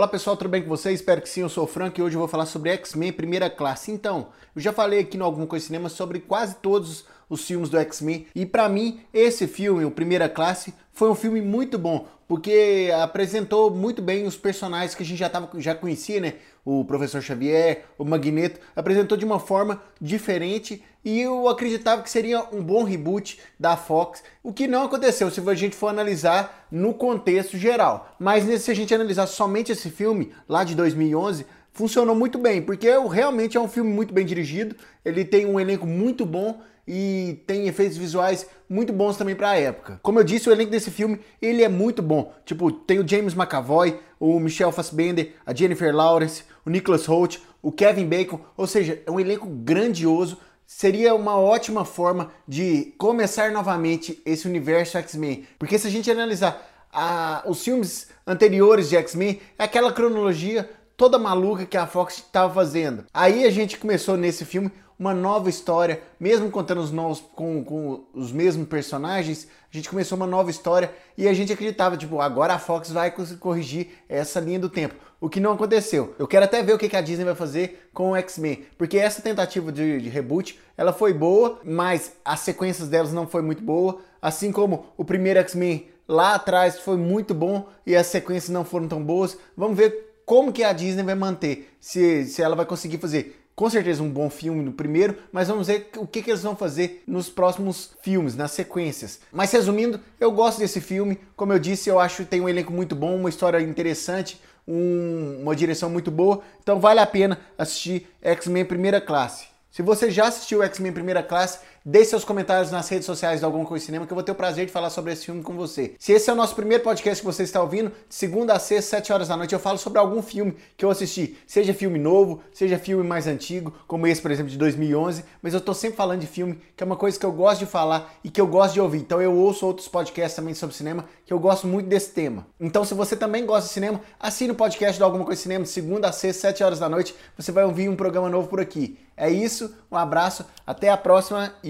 Olá pessoal, tudo bem com vocês? Espero que sim, eu sou o Frank e hoje eu vou falar sobre X-Men Primeira Classe. Então, eu já falei aqui no Alguma Coisa Cinema sobre quase todos os filmes do X-Men e para mim esse filme, o Primeira Classe, foi um filme muito bom porque apresentou muito bem os personagens que a gente já, tava, já conhecia, né? O Professor Xavier, o Magneto, apresentou de uma forma diferente e eu acreditava que seria um bom reboot da Fox, o que não aconteceu se a gente for analisar no contexto geral. Mas se a gente analisar somente esse filme, lá de 2011, funcionou muito bem, porque realmente é um filme muito bem dirigido, ele tem um elenco muito bom e tem efeitos visuais muito bons também para a época. Como eu disse, o elenco desse filme, ele é muito bom. Tipo, tem o James McAvoy, o Michel Fassbender, a Jennifer Lawrence, o Nicholas Hoult, o Kevin Bacon, ou seja, é um elenco grandioso. Seria uma ótima forma de começar novamente esse universo X-Men. Porque se a gente analisar a, os filmes anteriores de X-Men, é aquela cronologia toda maluca que a Fox estava fazendo. Aí a gente começou nesse filme uma nova história, mesmo contando os novos com, com os mesmos personagens, a gente começou uma nova história e a gente acreditava, tipo, agora a Fox vai corrigir essa linha do tempo. O que não aconteceu. Eu quero até ver o que a Disney vai fazer com o X-Men, porque essa tentativa de, de reboot, ela foi boa, mas as sequências delas não foi muito boa, assim como o primeiro X-Men lá atrás foi muito bom e as sequências não foram tão boas. Vamos ver como que a Disney vai manter, se, se ela vai conseguir fazer com certeza um bom filme no primeiro, mas vamos ver o que, que eles vão fazer nos próximos filmes, nas sequências. Mas resumindo, eu gosto desse filme. Como eu disse, eu acho que tem um elenco muito bom, uma história interessante, um, uma direção muito boa. Então vale a pena assistir X-Men Primeira Classe. Se você já assistiu X-Men Primeira Classe, deixe seus comentários nas redes sociais de Alguma Coisa Cinema que eu vou ter o prazer de falar sobre esse filme com você. Se esse é o nosso primeiro podcast que você está ouvindo, de segunda a sexta, 7 horas da noite, eu falo sobre algum filme que eu assisti. Seja filme novo, seja filme mais antigo, como esse, por exemplo, de 2011. Mas eu estou sempre falando de filme, que é uma coisa que eu gosto de falar e que eu gosto de ouvir. Então eu ouço outros podcasts também sobre cinema, que eu gosto muito desse tema. Então se você também gosta de cinema, assine o podcast de Alguma Coisa Cinema, de segunda a sexta, 7 horas da noite. Você vai ouvir um programa novo por aqui. É isso, um abraço, até a próxima e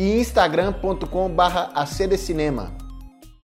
e instagram.com barra acdcinema.